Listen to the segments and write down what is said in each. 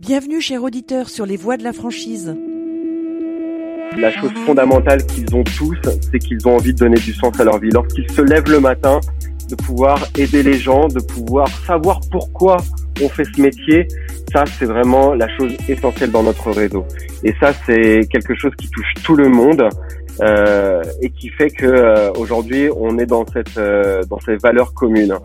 Bienvenue, chers auditeurs, sur les voies de la franchise. La chose fondamentale qu'ils ont tous, c'est qu'ils ont envie de donner du sens à leur vie. Lorsqu'ils se lèvent le matin, de pouvoir aider les gens, de pouvoir savoir pourquoi on fait ce métier, ça c'est vraiment la chose essentielle dans notre réseau. Et ça c'est quelque chose qui touche tout le monde euh, et qui fait que euh, aujourd'hui on est dans cette euh, dans ces valeurs communes.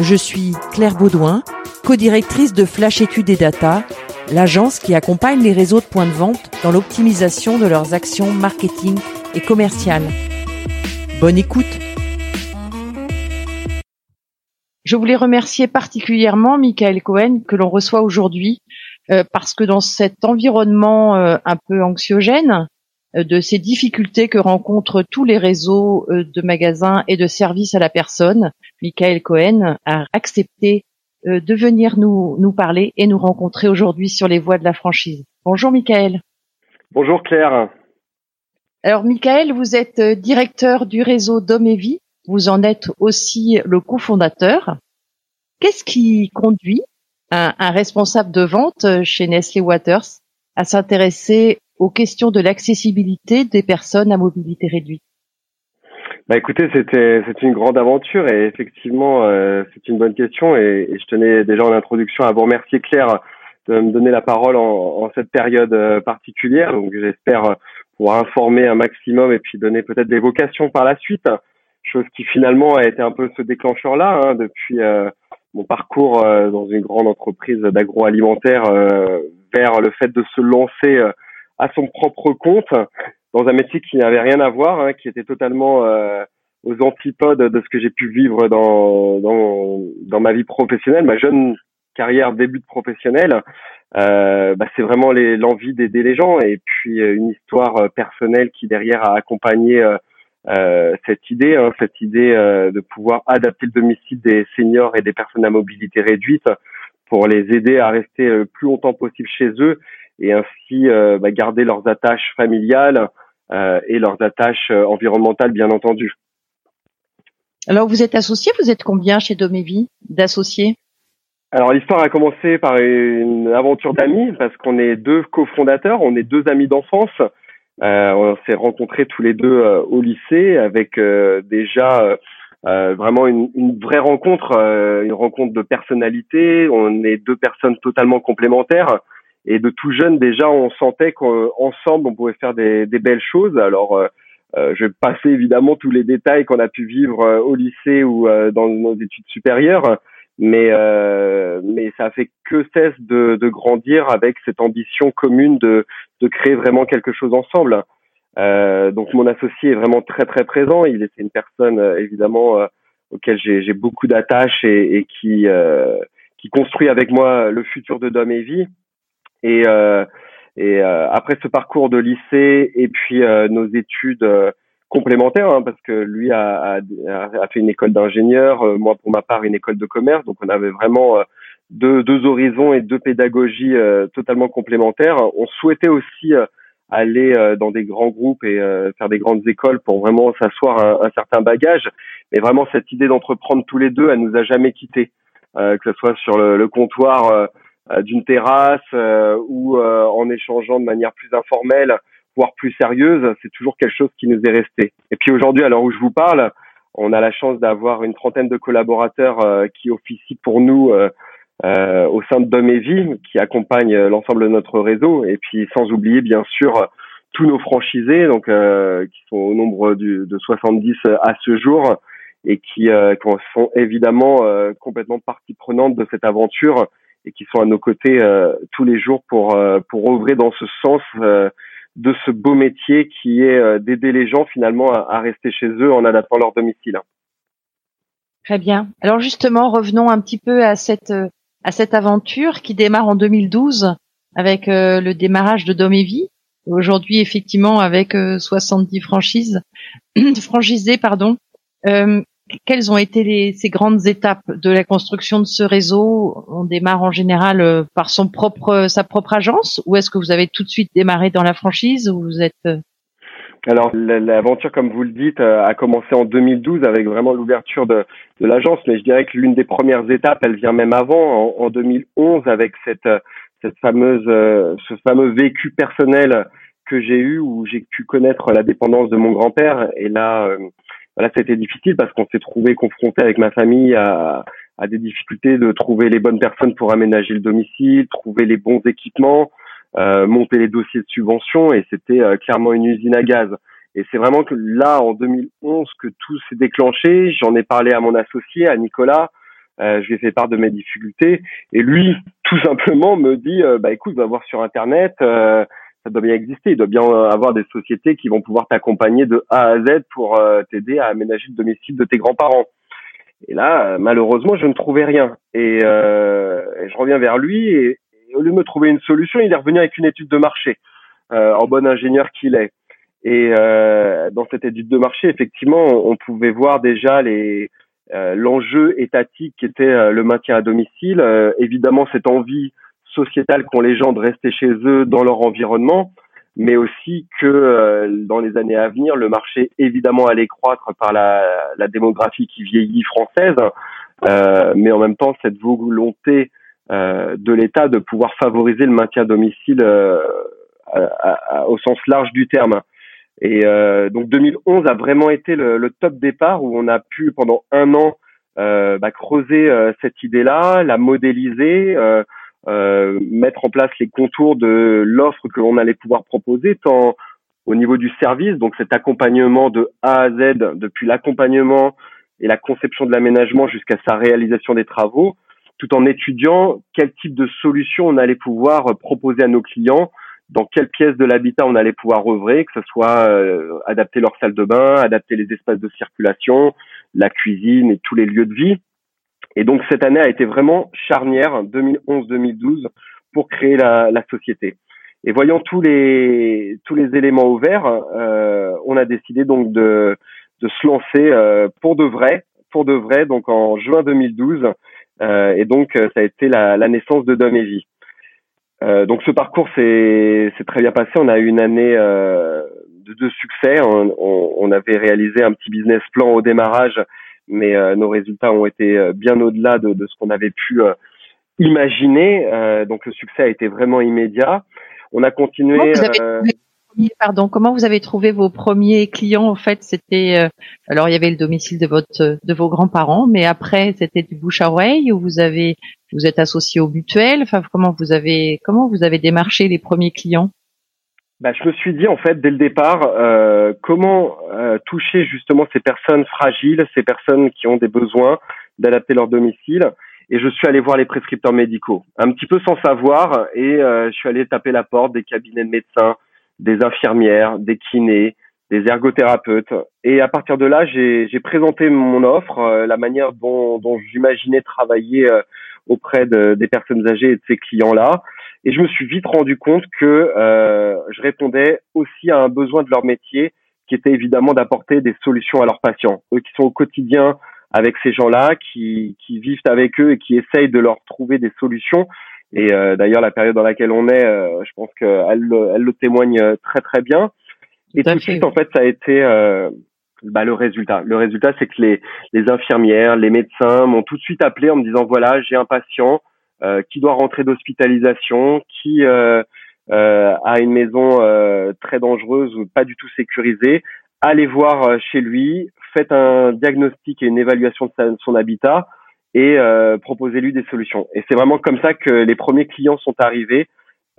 Je suis Claire Baudouin, co-directrice de Flash Études et Data, l'agence qui accompagne les réseaux de points de vente dans l'optimisation de leurs actions marketing et commerciales. Bonne écoute Je voulais remercier particulièrement Michael Cohen que l'on reçoit aujourd'hui euh, parce que dans cet environnement euh, un peu anxiogène, euh, de ces difficultés que rencontrent tous les réseaux de magasins et de services à la personne, Michael Cohen a accepté de venir nous, nous parler et nous rencontrer aujourd'hui sur les voies de la franchise. Bonjour Michael. Bonjour Claire. Alors Michael, vous êtes directeur du réseau Dom et Vie vous en êtes aussi le cofondateur. Qu'est-ce qui conduit un, responsable de vente chez Nestlé Waters à s'intéresser aux questions de l'accessibilité des personnes à mobilité réduite? Bah écoutez, c'était c'est une grande aventure et effectivement euh, c'est une bonne question et, je tenais déjà en introduction à vous remercier Claire de me donner la parole en, en cette période euh, particulière. Donc j'espère pouvoir informer un maximum et puis donner peut-être des vocations par la suite chose qui finalement a été un peu ce déclencheur-là hein, depuis euh, mon parcours euh, dans une grande entreprise d'agroalimentaire euh, vers le fait de se lancer à son propre compte dans un métier qui n'avait rien à voir, hein, qui était totalement aux antipodes de ce que j'ai pu vivre dans, dans, dans ma vie professionnelle, ma jeune carrière début de professionnel. Euh, bah, c'est vraiment l'envie d'aider les gens et puis une histoire personnelle qui derrière a accompagné euh, cette idée, hein, cette idée euh, de pouvoir adapter le domicile des seniors et des personnes à mobilité réduite pour les aider à rester le plus longtemps possible chez eux et ainsi euh, bah, garder leurs attaches familiales et leurs attaches environnementales, bien entendu. Alors, vous êtes associé, vous êtes combien chez Domévie d'associés? Alors l'histoire a commencé par une aventure d'amis parce qu'on est deux cofondateurs, on est deux amis d'enfance. Euh, on s'est rencontrés tous les deux euh, au lycée avec euh, déjà vraiment une, une, vraie rencontre, une rencontre de personnalité. On est deux personnes totalement complémentaires. Et de tout jeune, déjà, on sentait qu'ensemble, on pouvait faire des, des belles choses. Alors, euh, je vais passer évidemment tous les détails qu'on a pu vivre au lycée ou dans nos études supérieures, mais euh, mais ça fait que cesse de, de, grandir avec cette ambition commune de de créer vraiment quelque chose ensemble. Euh, donc mon associé est vraiment très très présent. Il est une personne euh, évidemment euh, auquel j'ai beaucoup d'attaches et, et, qui euh, qui construit avec moi le futur de Dom et Vie. Et et après ce parcours de lycée et puis nos études complémentaires, hein, parce que lui a, a, a fait une école d'ingénieur, moi pour ma part une école de commerce, donc on avait vraiment deux, deux horizons et deux pédagogies euh, totalement complémentaires. On souhaitait aussi euh, aller euh, dans des grands groupes et faire des grandes écoles pour vraiment s'asseoir un, un, certain bagage. Mais vraiment, cette idée d'entreprendre tous les deux, elle nous a jamais quittés, que ce soit sur le, le comptoir d'une terrasse ou en échangeant de manière plus informelle, voire plus sérieuse. C'est toujours quelque chose qui nous est resté. Et puis aujourd'hui, à l'heure où je vous parle, on a la chance d'avoir une trentaine de collaborateurs qui officient pour nous euh, au sein de Dom et Vie, qui accompagne euh, l'ensemble de notre réseau, et puis sans oublier bien sûr tous nos franchisés, donc euh, qui sont au nombre du, de 70 à ce jour, et qui, sont évidemment complètement partie prenante de cette aventure et qui sont à nos côtés tous les jours pour pour œuvrer dans ce sens de ce beau métier qui est d'aider les gens finalement à, à, rester chez eux en adaptant leur domicile. Très bien. Alors justement, revenons un petit peu à cette à cette aventure qui démarre en 2012 avec le démarrage de Domévie. Aujourd'hui, effectivement, avec 70 franchises, franchisées, pardon. Quelles ont été les, ces grandes étapes de la construction de ce réseau? On démarre en général par son propre, sa propre agence, ou est-ce que vous avez tout de suite démarré dans la franchise, ou vous êtes alors l'aventure, comme vous le dites, euh, a commencé en 2012 avec vraiment l'ouverture de, de l'agence, mais je dirais que l'une des premières étapes, elle vient même avant, en, en 2011, avec cette, cette fameuse, euh, ce fameux vécu personnel que j'ai eu où j'ai pu connaître la dépendance de mon grand-père. Et là, euh, voilà, c'était difficile parce qu'on s'est trouvé confronté avec ma famille à, à des difficultés de trouver les bonnes personnes pour aménager le domicile, trouver les bons équipements. Euh, monter les dossiers de subvention et c'était euh, clairement une usine à gaz. Et c'est vraiment que là, en 2011, que tout s'est déclenché. J'en ai parlé à mon associé, à Nicolas. Euh, je lui ai fait part de mes difficultés. Et lui, tout simplement, me dit, bah écoute, va voir sur Internet, ça doit bien exister. Il doit bien avoir des sociétés qui vont pouvoir t'accompagner de A à Z pour t'aider à aménager le domicile de tes grands-parents. Et là, malheureusement, je ne trouvais rien. Et, et je reviens vers lui et, au lieu de me trouver une solution, il est revenu avec une étude de marché, euh, en bon ingénieur qu'il est. Et euh, dans cette étude de marché, effectivement, on, pouvait voir déjà les euh, l'enjeu étatique qui était euh, le maintien à domicile, euh, évidemment cette envie sociétale qu'ont les gens de rester chez eux dans leur environnement, mais aussi que dans les années à venir, le marché évidemment allait croître par la, la démographie qui vieillit française, mais en même temps cette volonté euh, de l'État de pouvoir favoriser le maintien à domicile euh, au sens large du terme. Et euh, donc 2011 a vraiment été le, le, top départ où on a pu pendant un an bah, creuser cette idée-là, la modéliser, mettre en place les contours de l'offre que l'on allait pouvoir proposer, tant au niveau du service, donc cet accompagnement de A à Z, depuis l'accompagnement et la conception de l'aménagement jusqu'à sa réalisation des travaux, tout en étudiant quel type de solution on allait pouvoir proposer à nos clients, dans quelle pièce de l'habitat on allait pouvoir œuvrer, que ce soit euh, adapter leur salle de bain, adapter les espaces de circulation, la cuisine et tous les lieux de vie. Et donc cette année a été vraiment charnière, 2011-2012, pour créer la, la, société. Et voyant tous les tous les éléments ouverts, euh, on a décidé donc de de se lancer euh, pour de vrai, pour de vrai. Donc en juin 2012, euh, et donc, euh, ça a été la, la naissance de Dom et Vie. Euh, donc, ce parcours s'est très bien passé. On a eu une année de, de, succès. On, on, on, avait réalisé un petit business plan au démarrage, mais nos résultats ont été bien au-delà de, de, ce qu'on avait pu imaginer. donc, le succès a été vraiment immédiat. On a continué pardon, comment vous avez trouvé vos premiers clients En fait, c'était euh, alors il y avait le domicile de votre de vos grands-parents, mais après c'était du bouche à oreille ou vous avez vous êtes associé au mutuel? Enfin, comment vous avez comment vous avez démarché les premiers clients? Bah, je me suis dit en fait dès le départ euh, comment euh, toucher justement ces personnes fragiles, ces personnes qui ont des besoins d'adapter leur domicile. Et je suis allé voir les prescripteurs médicaux, un petit peu sans savoir, et je suis allé taper la porte des cabinets de médecins, des infirmières, des kinés, des ergothérapeutes. Et à partir de là, j'ai présenté mon offre, euh, la manière dont, dont j'imaginais travailler euh, auprès de, des personnes âgées et de ces clients-là. Et je me suis vite rendu compte que euh, je répondais aussi à un besoin de leur métier, qui était évidemment d'apporter des solutions à leurs patients, eux qui sont au quotidien avec ces gens-là, qui, qui vivent avec eux et qui essayent de leur trouver des solutions. Et euh, d'ailleurs, la période dans laquelle on est, euh, je pense qu'elle elle le témoigne euh, très très bien. Et tout, de suite, en fait, ça a été bah, le résultat. Le résultat, c'est que les, infirmières, les médecins m'ont tout de suite appelé en me disant voilà, j'ai un patient qui doit rentrer d'hospitalisation, qui a une maison très dangereuse ou pas du tout sécurisée. Allez voir chez lui, faites un diagnostic et une évaluation de son habitat et euh, proposer lui des solutions. Et c'est vraiment comme ça que les premiers clients sont arrivés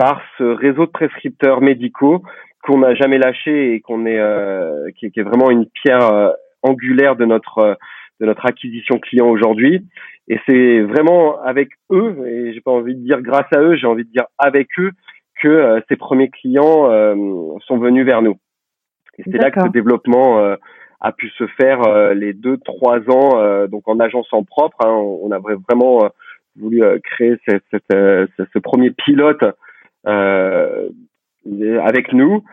par ce réseau de prescripteurs médicaux qu'on n'a jamais lâché et qu'on est euh, qui, est vraiment une pierre euh, angulaire de notre de notre acquisition client aujourd'hui. Et c'est vraiment avec eux, et j'ai pas envie de dire grâce à eux, j'ai envie de dire avec eux, que ces premiers clients sont venus vers nous. Et c'est là que le développement a pu se faire euh, les deux trois ans euh, donc en agence en propre. Hein, on, a vraiment euh, voulu créer cette, cette, ce premier pilote avec nous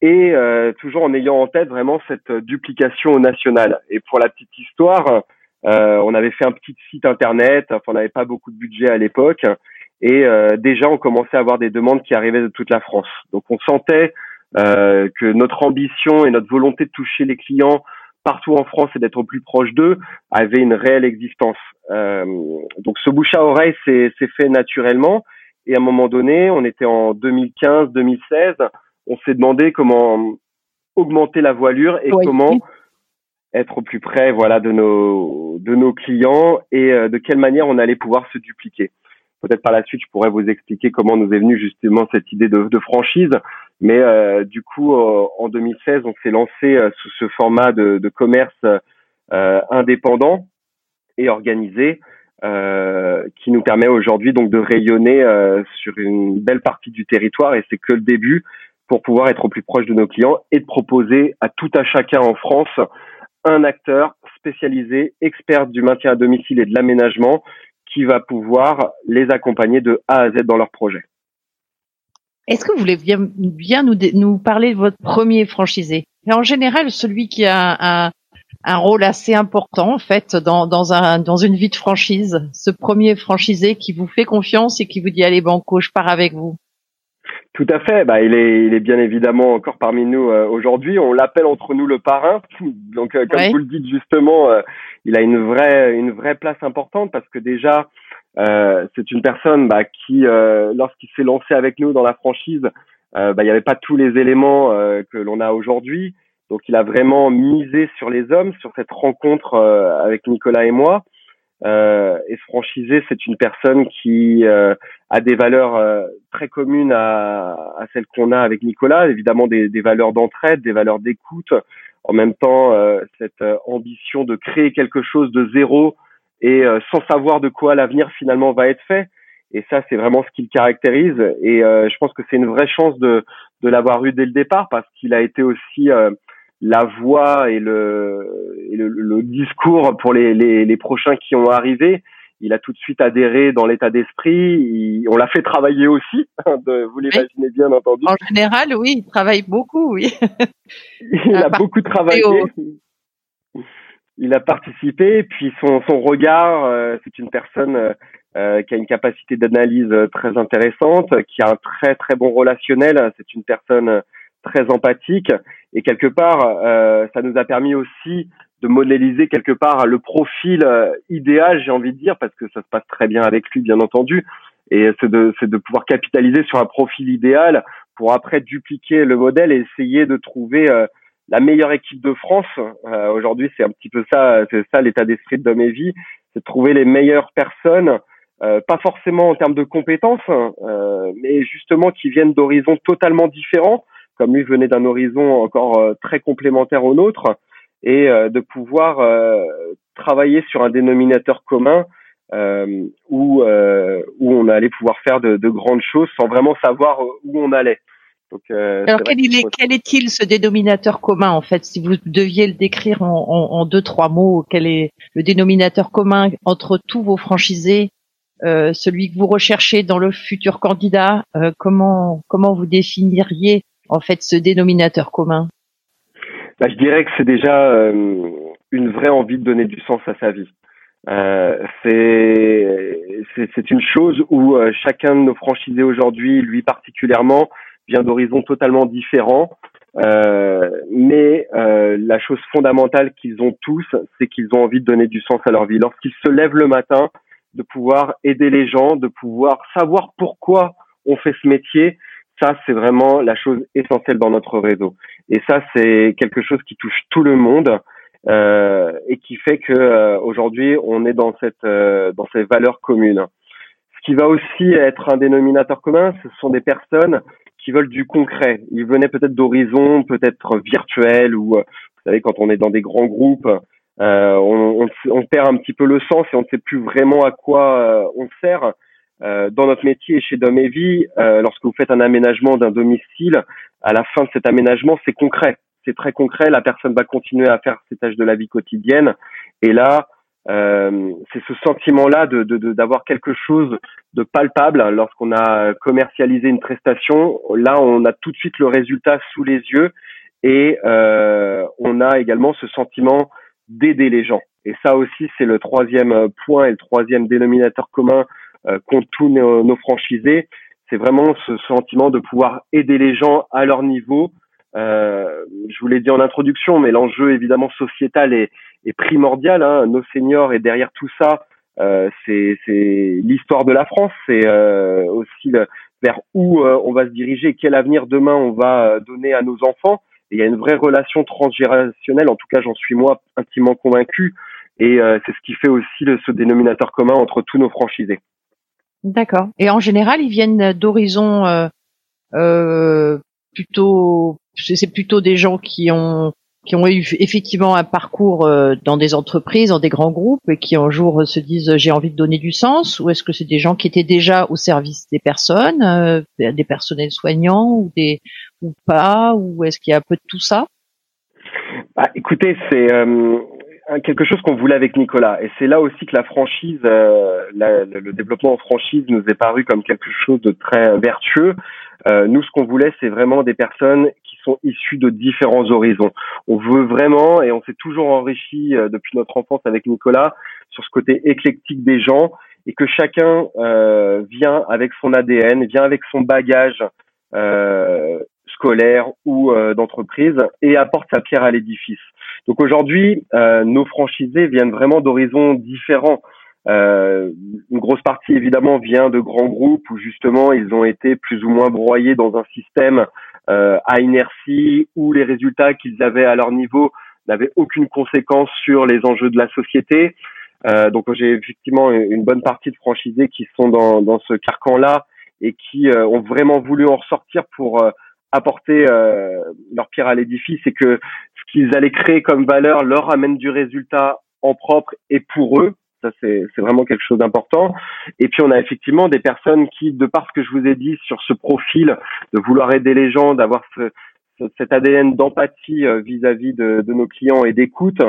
et toujours en ayant en tête vraiment cette duplication au national. Et pour la petite histoire, on avait fait un petit site internet, enfin on n'avait pas beaucoup de budget à l'époque, et déjà on commençait à avoir des demandes qui arrivaient de toute la France. Donc on sentait euh, que notre ambition et notre volonté de toucher les clients partout en France et d'être plus proche d'eux avait une réelle existence. Euh, donc ce bouche à oreille s'est fait naturellement et à un moment donné, on était en 2015-2016, on s'est demandé comment augmenter la voilure et comment être au plus près voilà de nos de nos clients et euh, de quelle manière on allait pouvoir se dupliquer. Peut-être par la suite, je pourrais vous expliquer comment nous est venue justement cette idée de, de franchise. Mais euh, du coup, euh, en 2016, on s'est lancé euh, sous ce format de, de commerce indépendant et organisé, qui nous permet aujourd'hui donc de rayonner sur une belle partie du territoire. Et c'est que le début pour pouvoir être au plus proche de nos clients et de proposer à tout à chacun en France un acteur spécialisé, expert du maintien à domicile et de l'aménagement, qui va pouvoir les accompagner de A à Z dans leur projet. Est-ce que vous voulez bien, bien nous, nous parler de votre premier franchisé? En général, celui qui a un, un rôle assez important en fait dans, dans, un, dans une vie de franchise, ce premier franchisé qui vous fait confiance et qui vous dit allez banco, je pars avec vous. Tout à fait. Bah, il est, il est bien évidemment encore parmi nous euh, aujourd'hui. On l'appelle entre nous le parrain. Donc, euh, comme vous le dites justement, euh, il a une vraie, une vraie place importante parce que déjà, c'est une personne bah, qui, lorsqu'il s'est lancé avec nous dans la franchise, bah, il n'y avait pas tous les éléments que l'on a aujourd'hui. Donc il a vraiment misé sur les hommes, sur cette rencontre avec Nicolas et moi. Euh, et se franchiser, c'est une personne qui a des valeurs très communes à, à celles qu'on a avec Nicolas, évidemment des, des valeurs d'entraide, des valeurs d'écoute, en même temps cette ambition de créer quelque chose de zéro et euh, sans savoir de quoi l'avenir finalement va être fait. Et ça, c'est vraiment ce qui le caractérise. Et euh, je pense que c'est une vraie chance de, de l'avoir eu dès le départ parce qu'il a été aussi euh, la voix et le, et le, le, discours pour les, les, les, prochains qui ont arrivé. Il a tout de suite adhéré dans l'état d'esprit. On l'a fait travailler aussi. De, vous l'imaginez bien entendu. En général, oui, il travaille beaucoup, oui. il a beaucoup travaillé il a participé, puis son, son regard, euh, c'est une personne euh, euh, qui a une capacité d'analyse très intéressante, qui a un très très bon relationnel, c'est une personne très empathique, et quelque part, ça nous a permis aussi de modéliser quelque part le profil idéal, j'ai envie de dire, parce que ça se passe très bien avec lui, bien entendu, et c'est de, de pouvoir capitaliser sur un profil idéal pour après dupliquer le modèle et essayer de trouver la meilleure équipe de France. Euh, aujourd'hui, c'est un petit peu ça, c'est ça l'état d'esprit de mes vies, c'est de trouver les meilleures personnes, euh, pas forcément en termes de compétences, euh, mais justement qui viennent d'horizons totalement différents, comme lui venait d'un horizon encore très complémentaire au nôtre, et de pouvoir travailler sur un dénominateur commun où où on allait pouvoir faire de, de grandes choses sans vraiment savoir où on allait. Euh, Alors quel, est, quel est-il ce dénominateur commun en fait Si vous deviez le décrire en, en, deux trois mots, quel est le dénominateur commun entre tous vos franchisés, euh, celui que vous recherchez dans le futur candidat euh, Comment comment vous définiriez en fait ce dénominateur commun? Bah, je dirais que c'est déjà euh, une vraie envie de donner du sens à sa vie. Euh, c'est une chose où chacun de nos franchisés aujourd'hui, lui particulièrement, vient d'horizons totalement différents. Euh, mais euh, la chose fondamentale qu'ils ont tous, c'est qu'ils ont envie de donner du sens à leur vie. Lorsqu'ils se lèvent le matin, de pouvoir aider les gens, de pouvoir savoir pourquoi on fait ce métier, ça c'est vraiment la chose essentielle dans notre réseau. Et ça c'est quelque chose qui touche tout le monde euh, et qui fait que euh, aujourd'hui on est dans cette euh, dans ces valeurs communes. Ce qui va aussi être un dénominateur commun, ce sont des personnes qui veulent du concret. Ils venaient peut-être d'horizons, peut-être virtuels, ou euh, vous savez, quand on est dans des grands groupes, euh, on, on, on, perd un petit peu le sens et on ne sait plus vraiment à quoi euh, on sert. Euh, dans notre métier chez Dom et Vie, lorsque vous faites un aménagement d'un domicile, à la fin de cet aménagement, c'est concret. C'est très concret. La personne va continuer à faire ses tâches de la vie quotidienne. Et là, euh, c'est ce sentiment-là de d'avoir quelque chose de palpable lorsqu'on a commercialisé une prestation. Là, on a tout de suite le résultat sous les yeux et euh, on a également ce sentiment d'aider les gens. Et ça aussi, c'est le troisième point et le troisième dénominateur commun euh, qu'ont tous nos, franchisés. C'est vraiment ce sentiment de pouvoir aider les gens à leur niveau. Euh, je vous l'ai dit en introduction, mais l'enjeu évidemment sociétal est, est primordial. Hein. Nos seniors et derrière tout ça, euh, c'est l'histoire de la France, c'est euh, aussi le, vers où euh, on va se diriger, quel avenir demain on va euh, donner à nos enfants. Il y a une vraie relation transgénérationnelle, en tout cas j'en suis moi intimement convaincu, et euh, c'est ce qui fait aussi le, ce dénominateur commun entre tous nos franchisés. D'accord. Et en général, ils viennent d'horizons plutôt, c'est plutôt des gens qui ont qui ont eu effectivement un parcours euh, dans des entreprises, dans des grands groupes, et qui un jour se disent j'ai envie de donner du sens, ou est-ce que c'est des gens qui étaient déjà au service des personnes, euh, des personnels soignants ou des ou pas, ou est-ce qu'il y a un peu de tout ça? Bah, Écoutez, c'est euh, quelque chose qu'on voulait avec Nicolas, et c'est là aussi que la franchise, le développement en franchise nous est paru comme quelque chose de très vertueux. nous, ce qu'on voulait, c'est vraiment des personnes sont issus de différents horizons. On veut vraiment, et on s'est toujours enrichi euh, depuis notre enfance avec Nicolas, sur ce côté éclectique des gens, et que chacun euh, vient avec son ADN, vient avec son bagage euh, scolaire ou d'entreprise, et apporte sa pierre à l'édifice. Donc aujourd'hui, nos franchisés viennent vraiment d'horizons différents. Euh, une grosse partie évidemment vient de grands groupes où justement ils ont été plus ou moins broyés dans un système euh, à inertie où les résultats qu'ils avaient à leur niveau n'avaient aucune conséquence sur les enjeux de la société. Euh, donc j'ai effectivement une bonne partie de franchisés qui sont dans, dans ce carcan-là et qui euh, ont vraiment voulu en ressortir pour euh, apporter leur pierre à l'édifice et que ce qu'ils allaient créer comme valeur leur amène du résultat en propre et pour eux. Ça, c'est vraiment quelque chose d'important. Et puis, on a effectivement des personnes qui, de par ce que je vous ai dit sur ce profil, de vouloir aider les gens, d'avoir ce, cet ADN d'empathie euh, vis-à-vis de, de, nos clients et d'écoute,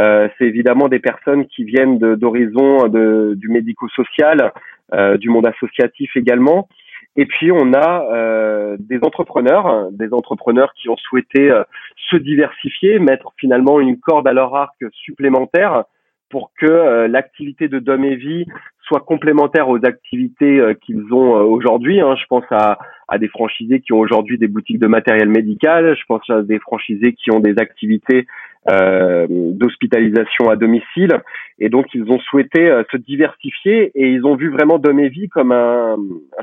euh, c'est évidemment des personnes qui viennent d'horizons du médico-social, euh, du monde associatif également. Et puis on a euh, des entrepreneurs, des entrepreneurs qui ont souhaité euh, se diversifier, mettre finalement une corde à leur arc supplémentaire pour que euh, l'activité de Dom et Vie soit complémentaire aux activités qu'ils ont aujourd'hui. Hein. Je pense à, à, des franchisés qui ont aujourd'hui des boutiques de matériel médical. Je pense à des franchisés qui ont des activités euh, d'hospitalisation à domicile. Et donc, ils ont souhaité se diversifier et ils ont vu vraiment Dom et Vie comme un,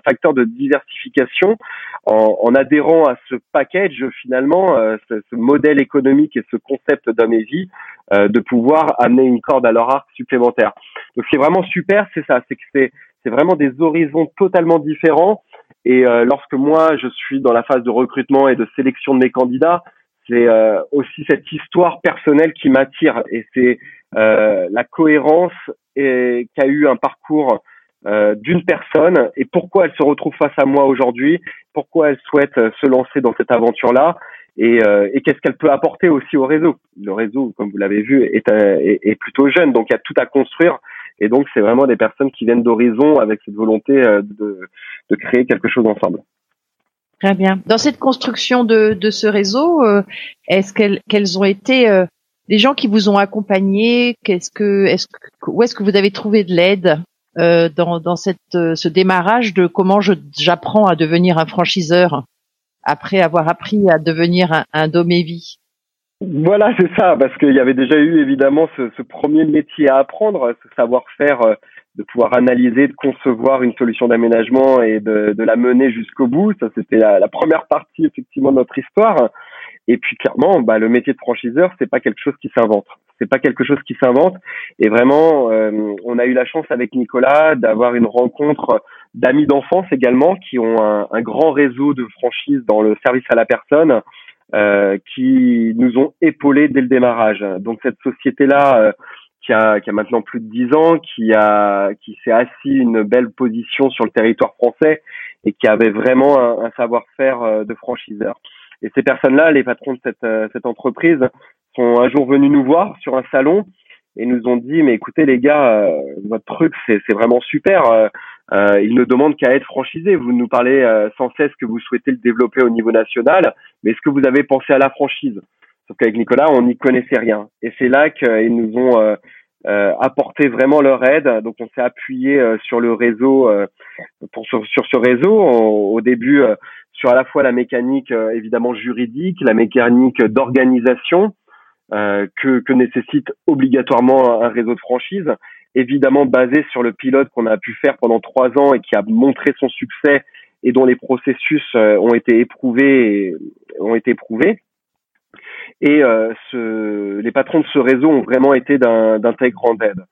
facteur de diversification en, adhérant à ce package, finalement, ce, ce, modèle économique et ce concept Dom et Vie, de pouvoir amener une corde à leur arc supplémentaire. Donc, c'est vraiment super, c'est ça c'est que c'est c'est vraiment des horizons totalement différents. Et euh, lorsque moi je suis dans la phase de recrutement et de sélection de mes candidats, c'est euh, aussi cette histoire personnelle qui m'attire et c'est euh, la cohérence et qu'a eu un parcours d'une personne et pourquoi elle se retrouve face à moi aujourd'hui, pourquoi elle souhaite se lancer dans cette aventure-là et, qu'est-ce qu'elle peut apporter aussi au réseau. Le réseau, comme vous l'avez vu, est, est, est, plutôt jeune, donc il y a tout à construire et donc, c'est vraiment des personnes qui viennent d'horizon avec cette volonté euh, de créer quelque chose ensemble. Très bien. Dans cette construction de, ce réseau, euh, est-ce qu'elles ont été euh, des gens qui vous ont accompagné? Qu'est-ce que, est-ce où est-ce que vous avez trouvé de l'aide euh, dans, cette, ce démarrage de comment j'apprends à devenir un franchiseur après avoir appris à devenir un, un domévi voilà, c'est ça, parce qu'il y avait déjà eu évidemment ce, ce, premier métier à apprendre, ce savoir-faire euh, de pouvoir analyser, de concevoir une solution d'aménagement et de, de, la mener jusqu'au bout. Ça, c'était la, la, première partie effectivement de notre histoire. Et puis clairement, bah, le métier de franchiseur, c'est pas quelque chose qui s'invente. C'est pas quelque chose qui s'invente. Et vraiment, euh, on a eu la chance avec Nicolas d'avoir une rencontre d'amis d'enfance également qui ont un, un grand réseau de franchises dans le service à la personne euh, qui nous ont épaulés dès le démarrage. Donc cette société-là, euh, qui, a, qui a maintenant plus de dix ans, qui a qui s'est assis une belle position sur le territoire français et qui avait vraiment un, un savoir-faire euh, de franchiseur. Et ces personnes-là, les patrons de cette, cette entreprise, sont un jour venus nous voir sur un salon et nous ont dit mais écoutez les gars, votre truc c'est vraiment super. Euh, ils ne demandent qu'à être franchisés. Vous nous parlez sans cesse que vous souhaitez le développer au niveau national, mais est-ce que vous avez pensé à la franchise? Sauf qu'avec Nicolas, on n'y connaissait rien. Et c'est là qu'ils nous ont euh, euh, apporté vraiment leur aide. Donc on s'est appuyé euh, sur le réseau, pour, sur, sur, ce réseau, au début sur à la fois la mécanique évidemment juridique, la mécanique d'organisation que, que nécessite obligatoirement un réseau de franchise, évidemment basé sur le pilote qu'on a pu faire pendant trois ans et qui a montré son succès et dont les processus ont été éprouvés et ont été éprouvés. Et euh, ce, les patrons de ce réseau ont vraiment été d'un très grande aide.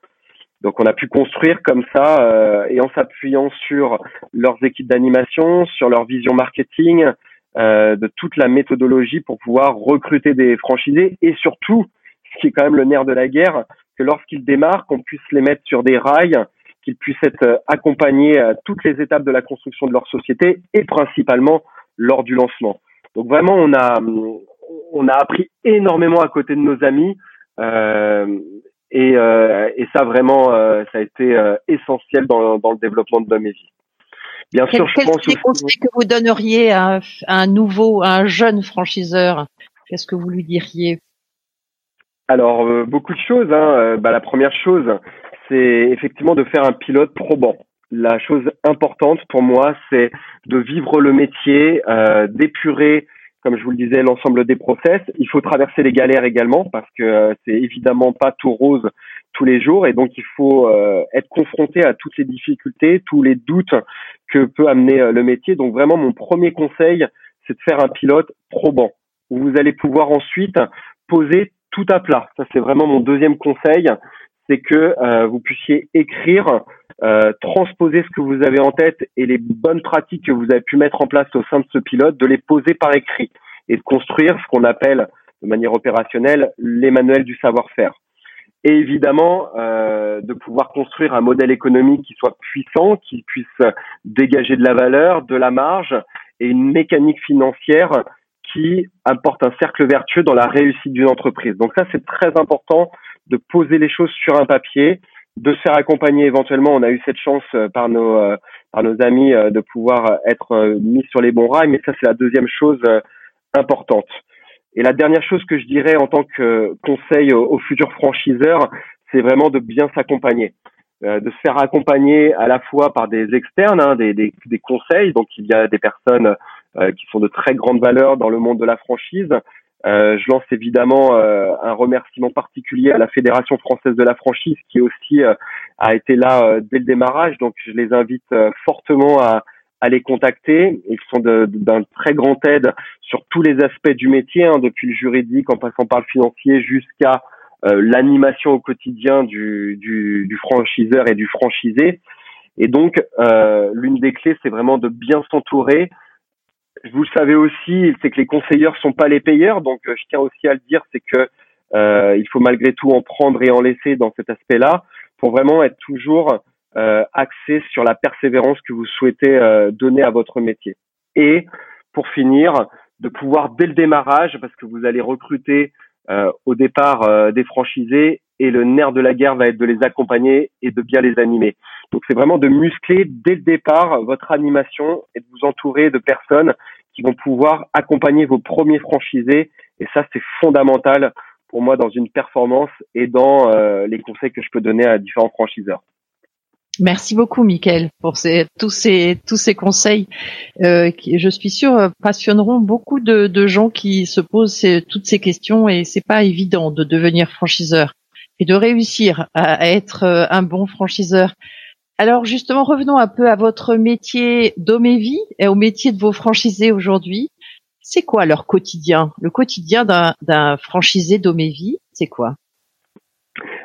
Donc on a pu construire comme ça euh, et en s'appuyant sur leurs équipes d'animation, sur leur vision marketing, euh, de toute la méthodologie pour pouvoir recruter des franchisés et surtout, ce qui est quand même le nerf de la guerre, que lorsqu'ils démarrent, qu'on puisse les mettre sur des rails, qu'ils puissent être accompagnés à toutes les étapes de la construction de leur société et principalement lors du lancement. Donc vraiment, on a on a appris énormément à côté de nos amis. Euh, et, euh, et, ça vraiment, euh, ça a été essentiel dans, dans, le développement de Domésie. Bien sûr, je pense aussi... conseils que vous donneriez à, un nouveau, à un jeune franchiseur? Qu'est-ce que vous lui diriez? Alors, beaucoup de choses. Hein. Bah, la première chose, c'est effectivement de faire un pilote probant. La chose importante pour moi, c'est de vivre le métier, euh, d'épurer comme je vous le disais, l'ensemble des process. Il faut traverser les galères également parce que euh, c'est évidemment pas tout rose tous les jours et donc il faut euh, être confronté à toutes les difficultés, tous les doutes que peut amener euh, le métier. Donc vraiment, mon premier conseil, c'est de faire un pilote probant vous allez pouvoir ensuite poser tout à plat. Ça, c'est vraiment mon deuxième conseil, c'est que vous puissiez écrire euh, transposer ce que vous avez en tête et les bonnes pratiques que vous avez pu mettre en place au sein de ce pilote, de les poser par écrit et de construire ce qu'on appelle de manière opérationnelle les manuels du savoir-faire. Et évidemment, euh, de pouvoir construire un modèle économique qui soit puissant, qui puisse dégager de la valeur, de la marge et une mécanique financière qui apporte un cercle vertueux dans la réussite d'une entreprise. Donc ça, c'est très important de poser les choses sur un papier de se faire accompagner éventuellement. On a eu cette chance euh, par nos euh, par nos amis de pouvoir être mis sur les bons rails, mais ça c'est la deuxième chose importante. Et la dernière chose que je dirais en tant que conseil aux, futurs franchiseurs, c'est vraiment de bien s'accompagner, de se faire accompagner à la fois par des externes, hein, des, des, des, conseils. Donc il y a des personnes qui sont de très grande valeur dans le monde de la franchise, euh, je lance évidemment euh, un remerciement particulier à la Fédération française de la franchise qui aussi euh, a été là dès le démarrage. Donc je les invite fortement à, à, les contacter. Ils sont d'un très grand aide sur tous les aspects du métier, hein, depuis le juridique en passant par le financier jusqu'à l'animation au quotidien du, du, du, franchiseur et du franchisé. Et donc, l'une des clés, c'est vraiment de bien s'entourer, vous le savez aussi, c'est que les conseilleurs sont pas les payeurs, donc euh, je tiens aussi à le dire, c'est que euh, il faut malgré tout en prendre et en laisser dans cet aspect-là, pour vraiment être toujours euh, axé sur la persévérance que vous souhaitez euh, donner à votre métier. Et pour finir, de pouvoir dès le démarrage, parce que vous allez recruter euh, au départ des franchisés, et le nerf de la guerre va être de les accompagner et de bien les animer. Donc c'est vraiment de muscler dès le départ votre animation et de vous entourer de personnes qui vont pouvoir accompagner vos premiers franchisés. Et ça, c'est fondamental pour moi dans une performance et dans euh, les conseils que je peux donner à différents franchiseurs. Merci beaucoup, Mickaël, pour tous ces tous ces conseils euh, qui, je suis sûre, passionneront beaucoup de, gens qui se posent toutes ces questions et c'est pas évident de devenir franchiseur et de réussir à, être euh, un bon franchiseur. Alors justement, revenons un peu à votre métier d'Omévi et au métier de vos franchisés aujourd'hui. C'est quoi leur quotidien? Le quotidien d'un franchisé d'Omévi, c'est quoi?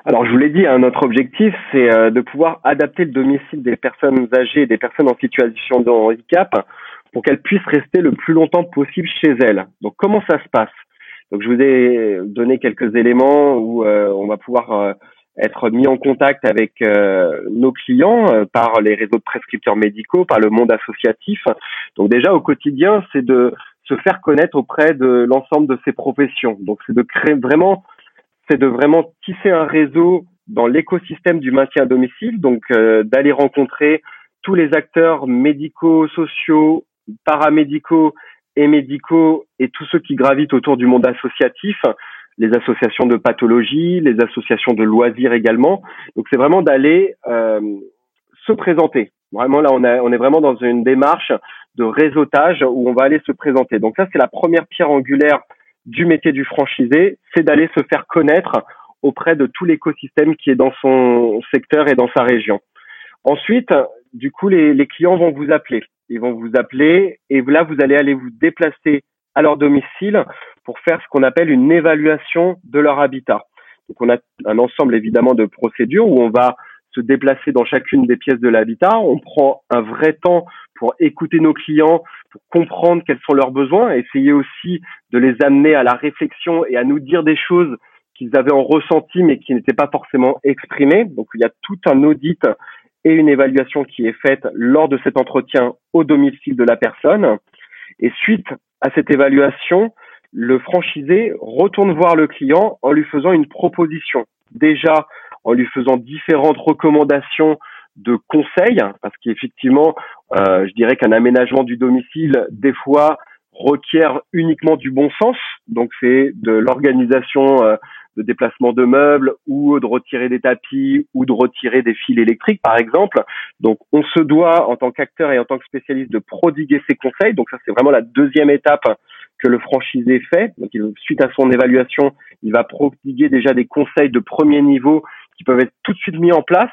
Alors je vous l'ai dit, hein, notre objectif c'est euh, de pouvoir adapter le domicile des personnes âgées et des personnes en situation de handicap pour qu'elles puissent rester le plus longtemps possible chez elles. Donc comment ça se passe? Donc je vous ai donné quelques éléments où euh, on va pouvoir être mis en contact avec euh, nos clients euh, par les réseaux de prescripteurs médicaux, par le monde associatif. Donc déjà au quotidien, c'est de se faire connaître auprès de l'ensemble de ces professions. Donc c'est de créer vraiment c'est de vraiment tisser un réseau dans l'écosystème du maintien à domicile, donc euh, d'aller rencontrer tous les acteurs médicaux, sociaux, paramédicaux et médicaux et tous ceux qui gravitent autour du monde associatif, les associations de pathologie, les associations de loisirs également. Donc c'est vraiment d'aller euh, se présenter. Vraiment là, on, on est vraiment dans une démarche de réseautage où on va aller se présenter. Donc ça, c'est la première pierre angulaire du métier du franchisé, c'est d'aller se faire connaître auprès de tout l'écosystème qui est dans son secteur et dans sa région. Ensuite, du coup, les, les, clients vont vous appeler. Ils vont vous appeler et là, vous allez aller vous déplacer à leur domicile pour faire ce qu'on appelle une évaluation de leur habitat. Donc, on a un ensemble évidemment de procédures où on va se déplacer dans chacune des pièces de l'habitat. On prend un vrai temps pour écouter nos clients, pour comprendre quels sont leurs besoins, essayer aussi de les amener à la réflexion et à nous dire des choses qu'ils avaient en ressenti mais qui n'étaient pas forcément exprimées. Donc il y a tout un audit et une évaluation qui est faite lors de cet entretien au domicile de la personne. Et suite à cette évaluation, le franchisé retourne voir le client en lui faisant une proposition. Déjà en lui faisant différentes recommandations de conseils, parce qu'effectivement, euh, je dirais qu'un aménagement du domicile, des fois, requiert uniquement du bon sens. Donc, c'est de l'organisation euh, de déplacement de meubles ou de retirer des tapis ou de retirer des fils électriques, par exemple. Donc, on se doit, en tant qu'acteur et en tant que spécialiste, de prodiguer ces conseils. Donc, ça, c'est vraiment la deuxième étape que le franchisé fait. Donc, suite à son évaluation, il va prodiguer déjà des conseils de premier niveau qui peuvent être tout de suite mis en place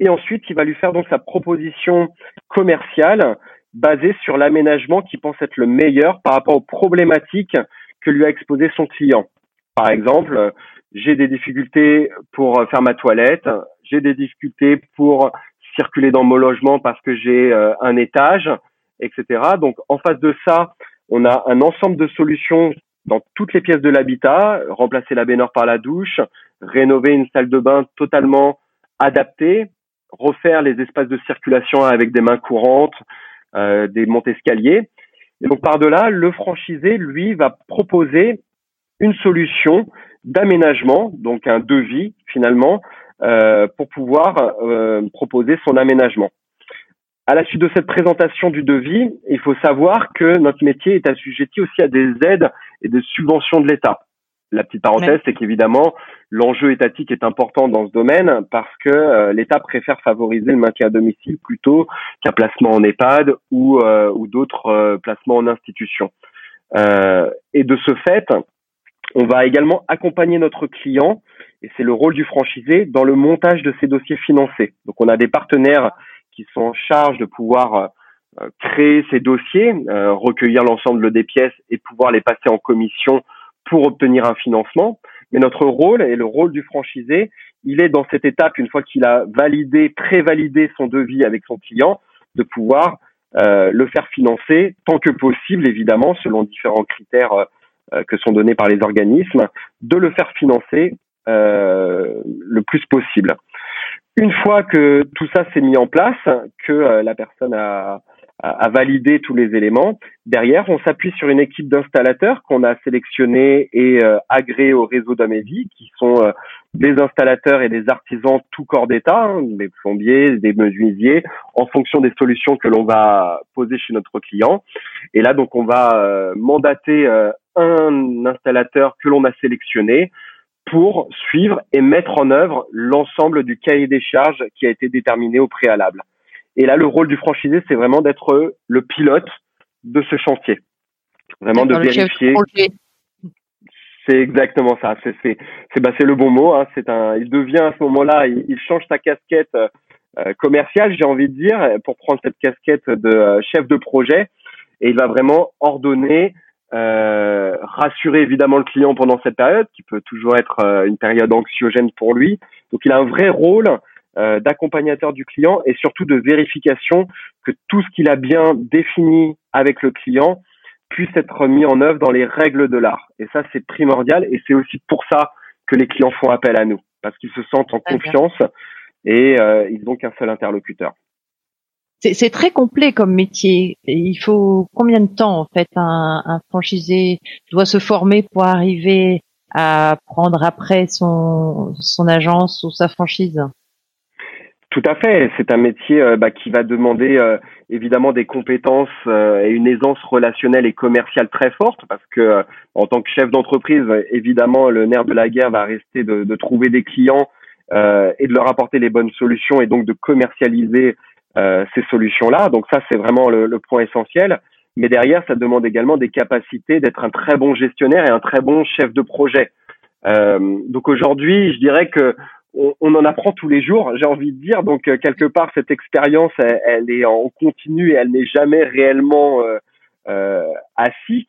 et ensuite il va lui faire donc sa proposition commerciale basée sur l'aménagement qui pense être le meilleur par rapport aux problématiques que lui a exposé son client. Par exemple, j'ai des difficultés pour faire ma toilette, j'ai des difficultés pour circuler dans mon logement parce que j'ai euh, un étage, etc. Donc en face de ça, on a un ensemble de solutions dans toutes les pièces de l'habitat, remplacer la baignoire par la douche, rénover une salle de bain totalement adaptée, refaire les espaces de circulation avec des mains courantes, euh, des montes escaliers. Donc par-delà, le franchisé, lui, va proposer une solution d'aménagement, donc un devis finalement, euh, pour pouvoir euh, proposer son aménagement. À la suite de cette présentation du devis, il faut savoir que notre métier est assujetti aussi à des aides et des subventions de l'État. La petite parenthèse, c'est qu'évidemment, l'enjeu étatique est important dans ce domaine parce que euh, l'État préfère favoriser le maintien à domicile plutôt qu'un placement en EHPAD ou, euh, ou d'autres euh, placements en institution. et de ce fait, on va également accompagner notre client, et c'est le rôle du franchisé, dans le montage de ses dossiers financés. Donc on a des partenaires qui sont en charge de pouvoir créer ces dossiers, recueillir l'ensemble des pièces et pouvoir les passer en commission pour obtenir un financement. Mais notre rôle et le rôle du franchisé, il est dans cette étape, une fois qu'il a validé, prévalidé son devis avec son client, de pouvoir euh, le faire financer tant que possible, évidemment, selon différents critères euh, que sont donnés par les organismes, de le faire financer euh, le plus possible. Une fois que tout ça s'est mis en place, que euh, la personne a, à, valider tous les éléments. Derrière, on s'appuie sur une équipe d'installateurs qu'on a sélectionnés et euh, agréés au réseau d'Amévi, qui sont euh, des installateurs et des artisans tout corps d'État, hein, des plombiers, des menuisiers, en fonction des solutions que l'on va poser chez notre client. Et là, donc, on va euh, mandater un installateur que l'on a sélectionné pour suivre et mettre en œuvre l'ensemble du cahier des charges qui a été déterminé au préalable. Et là, le rôle du franchisé, c'est vraiment d'être le pilote de ce chantier. Vraiment de vérifier. C'est exactement ça. C'est c'est c'est bah, le bon mot. Hein. C'est un. Il devient à ce moment-là, il, change sa casquette euh, commerciale, j'ai envie de dire, pour prendre cette casquette de euh, chef de projet. Et il va vraiment ordonner, euh, rassurer évidemment le client pendant cette période, qui peut toujours être euh, une période anxiogène pour lui. Donc il a un vrai rôle euh, d'accompagnateur du client et surtout de vérification que tout ce qu'il a bien défini avec le client puisse être mis en œuvre dans les règles de l'art. Et ça, c'est primordial et c'est aussi pour ça que les clients font appel à nous, parce qu'ils se sentent en confiance et euh, ils n'ont qu'un seul interlocuteur. C'est très complet comme métier. il faut combien de temps en fait un, un franchisé doit se former pour arriver à prendre après son, son agence ou sa franchise? Tout à fait. C'est un métier euh, bah, qui va demander euh, évidemment des compétences euh, et une aisance relationnelle et commerciale très forte parce que en tant que chef d'entreprise, évidemment, le nerf de la guerre va rester de, de trouver des clients et de leur apporter les bonnes solutions et donc de commercialiser ces solutions-là. Donc ça, c'est vraiment le, le, point essentiel. Mais derrière, ça demande également des capacités d'être un très bon gestionnaire et un très bon chef de projet. donc aujourd'hui, je dirais que on, en apprend tous les jours, j'ai envie de dire. Donc euh, quelque part, cette expérience, elle, est en continu et elle n'est jamais réellement euh, euh assise.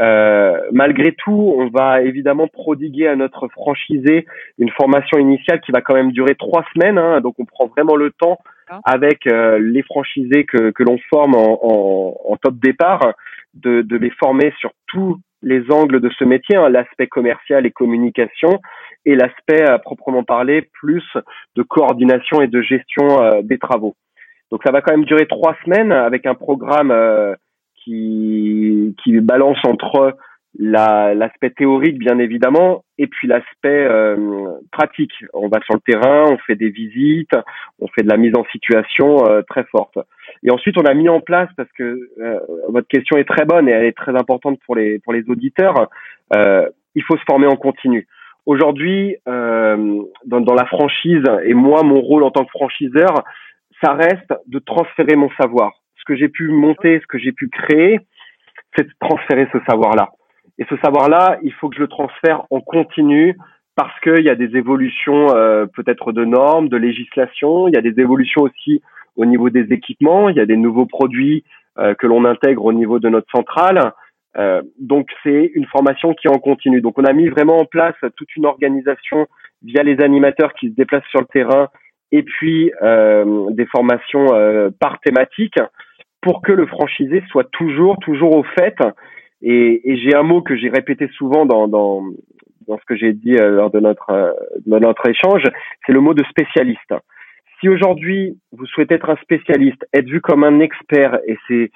Euh, malgré tout, on va évidemment prodiguer à notre franchisé une formation initiale qui va quand même durer trois semaines. Hein, donc on prend vraiment le temps avec les franchisés que, que l'on forme en, en, en, top départ de, de les former sur tous les angles de ce métier, hein, l'aspect commercial et communication, et l'aspect à proprement parler plus de coordination et de gestion euh, des travaux. Donc ça va quand même durer trois semaines avec un programme euh, qui, qui balance entre l'aspect théorique bien évidemment et puis l'aspect euh, pratique. On va sur le terrain, on fait des visites, on fait de la mise en situation très forte. Et ensuite on a mis en place parce que votre question est très bonne et elle est très importante pour les pour les auditeurs. il faut se former en continu. Aujourd'hui, euh, dans, dans, la franchise, et moi, mon rôle en tant que franchiseur, ça reste de transférer mon savoir. Ce que j'ai pu monter, ce que j'ai pu créer, c'est de transférer ce savoir-là. Et ce savoir-là, il faut que je le transfère en continu parce qu'il y a des évolutions euh, peut-être de normes, de législation, il y a des évolutions aussi au niveau des équipements, il y a des nouveaux produits euh, que l'on intègre au niveau de notre centrale. Euh, donc c'est une formation qui en continu. Donc on a mis vraiment en place toute une organisation via les animateurs qui se déplacent sur le terrain et puis euh, des formations euh, par thématique pour que le franchisé soit toujours toujours au fait. Et, et j'ai un mot que j'ai répété souvent dans, dans, dans ce que j'ai dit lors de notre de notre échange, c'est le mot de spécialiste. Si aujourd'hui vous souhaitez être un spécialiste, être vu comme un expert, et c'est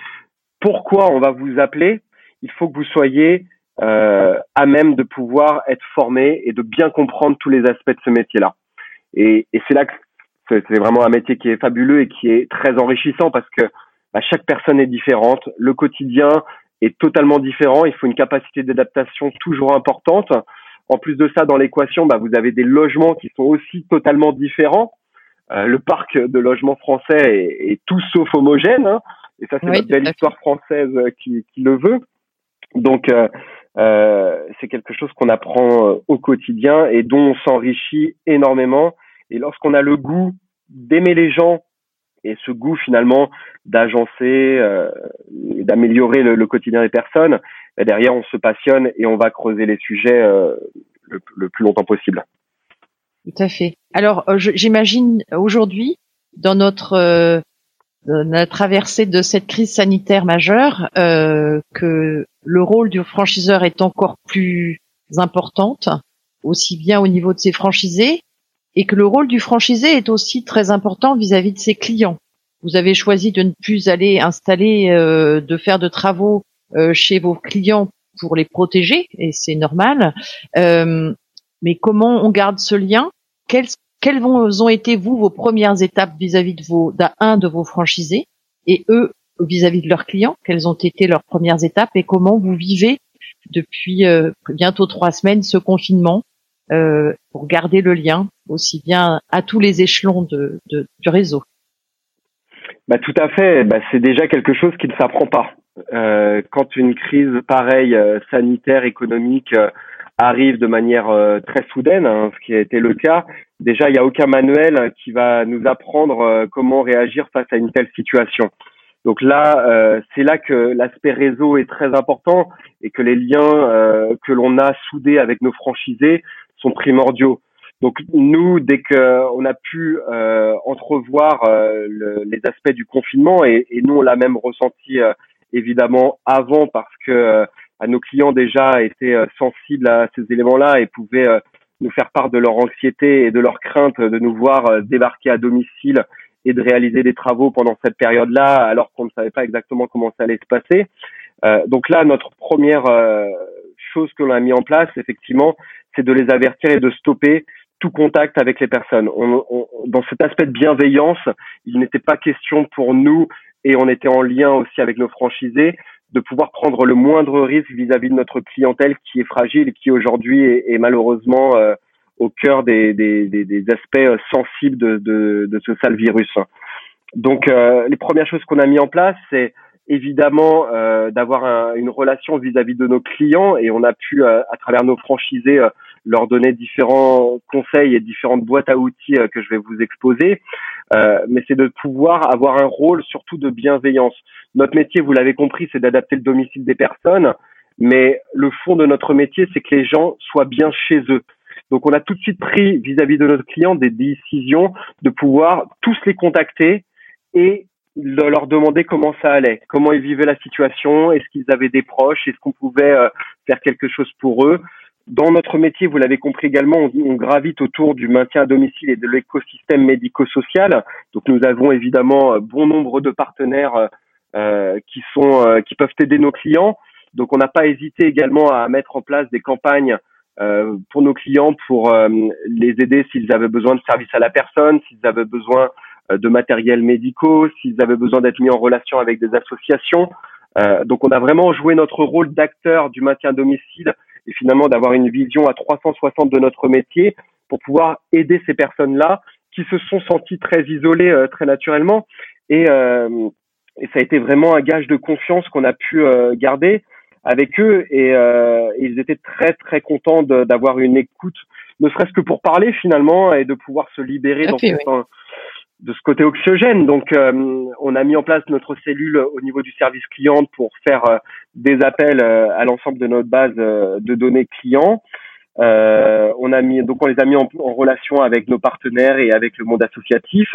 pourquoi on va vous appeler, il faut que vous soyez euh, à même de pouvoir être formé et de bien comprendre tous les aspects de ce métier-là. Et, et c'est là que c'est vraiment un métier qui est fabuleux et qui est très enrichissant parce que bah, chaque personne est différente, le quotidien est totalement différent, il faut une capacité d'adaptation toujours importante. En plus de ça, dans l'équation, bah, vous avez des logements qui sont aussi totalement différents. Euh, le parc de logements français est, est tout sauf homogène, hein, et ça c'est une belle histoire française qui, qui le veut. Donc, euh, euh, c'est quelque chose qu'on apprend euh, au quotidien et dont on s'enrichit énormément. Et lorsqu'on a le goût d'aimer les gens et ce goût finalement d'agencer euh, et d'améliorer le, quotidien des personnes, bah, derrière on se passionne et on va creuser les sujets euh, le, le, plus longtemps possible. Tout à fait. Alors j'imagine aujourd'hui dans notre la traversée de cette crise sanitaire majeure euh, que le rôle du franchiseur est encore plus importante, aussi bien au niveau de ses franchisés, et que le rôle du franchisé est aussi très important vis-à-vis de ses clients. Vous avez choisi de ne plus aller installer, euh, de faire de travaux euh, chez vos clients pour les protéger, et c'est normal. Euh, mais comment on garde ce lien Quels quelles ont été vous vos premières étapes vis-à-vis de vos d'un de vos franchisés? Et eux vis-à-vis de leurs clients Quelles ont été leurs premières étapes et comment vous vivez depuis euh, bientôt trois semaines ce confinement euh, pour garder le lien aussi bien à tous les échelons de, de du réseau? Bah, Tout à fait. Bah, c'est déjà quelque chose qui ne s'apprend pas. Euh, quand une crise pareille, euh, sanitaire, économique, euh, arrive de manière euh, très soudaine, hein, ce qui a été le cas, déjà il n'y a aucun manuel qui va nous apprendre euh, comment réagir face à une telle situation. Donc là, euh, c'est là que l'aspect réseau est très important et que les liens que l'on a soudés avec nos franchisés sont primordiaux. Donc nous, dès qu'on a pu entrevoir les aspects du confinement, et, et, nous on l'a même ressenti évidemment avant parce que à nos clients déjà étaient euh, sensibles à ces éléments-là et pouvaient euh, nous faire part de leur anxiété et de leur crainte de nous voir euh, débarquer à domicile et de réaliser des travaux pendant cette période-là alors qu'on ne savait pas exactement comment ça allait se passer. donc là, notre première chose que l'on a mis en place, effectivement, c'est de les avertir et de stopper tout contact avec les personnes. On, dans cet aspect de bienveillance, il n'était pas question pour nous, et on était en lien aussi avec nos franchisés, de pouvoir prendre le moindre risque vis-à-vis de notre clientèle qui est fragile et qui aujourd'hui est, malheureusement euh, au cœur des, des, des, aspects euh, sensibles de, de, de, ce sale virus. Donc euh, les premières choses qu'on a mis en place, c'est évidemment euh, d'avoir une relation vis-à-vis de nos clients et on a pu à travers nos franchisés leur donner différents conseils et différentes boîtes à outils que je vais vous exposer. mais c'est de pouvoir avoir un rôle surtout de bienveillance. Notre métier, vous l'avez compris, c'est d'adapter le domicile des personnes, mais le fond de notre métier, c'est que les gens soient bien chez eux. Donc on a tout de suite pris vis-à-vis de nos clients des décisions de pouvoir tous les contacter et leur demander comment ça allait, comment ils vivaient la situation, est-ce qu'ils avaient des proches, est-ce qu'on pouvait euh, faire quelque chose pour eux? Dans notre métier, vous l'avez compris également, on, gravite autour du maintien à domicile et de l'écosystème médico-social. Donc nous avons évidemment euh, bon nombre de partenaires euh, qui sont qui peuvent aider nos clients. Donc on n'a pas hésité également à mettre en place des campagnes euh, pour nos clients pour euh, les aider s'ils avaient besoin de services à la personne, s'ils avaient besoin euh, de matériel médicaux, s'ils avaient besoin d'être mis en relation avec des associations. donc on a vraiment joué notre rôle d'acteur du maintien à domicile et finalement d'avoir une vision à 360 de notre métier pour pouvoir aider ces personnes-là qui se sont senties très isolées très naturellement. Et, et ça a été vraiment un gage de confiance qu'on a pu garder avec eux. Et euh, ils étaient très très contents d'avoir une écoute, ne serait-ce que pour parler finalement et de pouvoir se libérer dans de ce côté oxygène. Donc euh, on a mis en place notre cellule au niveau du service client pour faire euh, des appels à l'ensemble de notre base de données clients. on a mis donc on les a mis en, relation avec nos partenaires et avec le monde associatif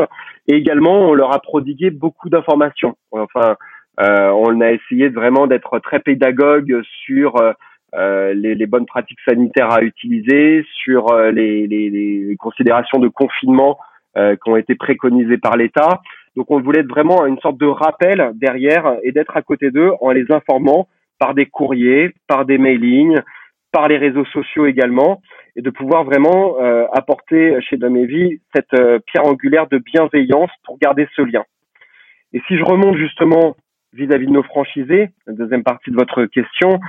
et également on leur a prodigué beaucoup d'informations. Enfin euh, on a essayé vraiment d'être très pédagogue sur euh, euh, les, les, bonnes pratiques sanitaires à utiliser, sur les, les, les, considérations de confinement qui ont été préconisées par l'État. Donc on voulait être vraiment une sorte de rappel derrière et d'être à côté d'eux en les informant par des courriers, par des mailings, par les réseaux sociaux également, et de pouvoir vraiment apporter chez Domévie cette pierre angulaire de bienveillance pour garder ce lien. Et si je remonte justement vis-à-vis de nos franchisés, la deuxième partie de votre question,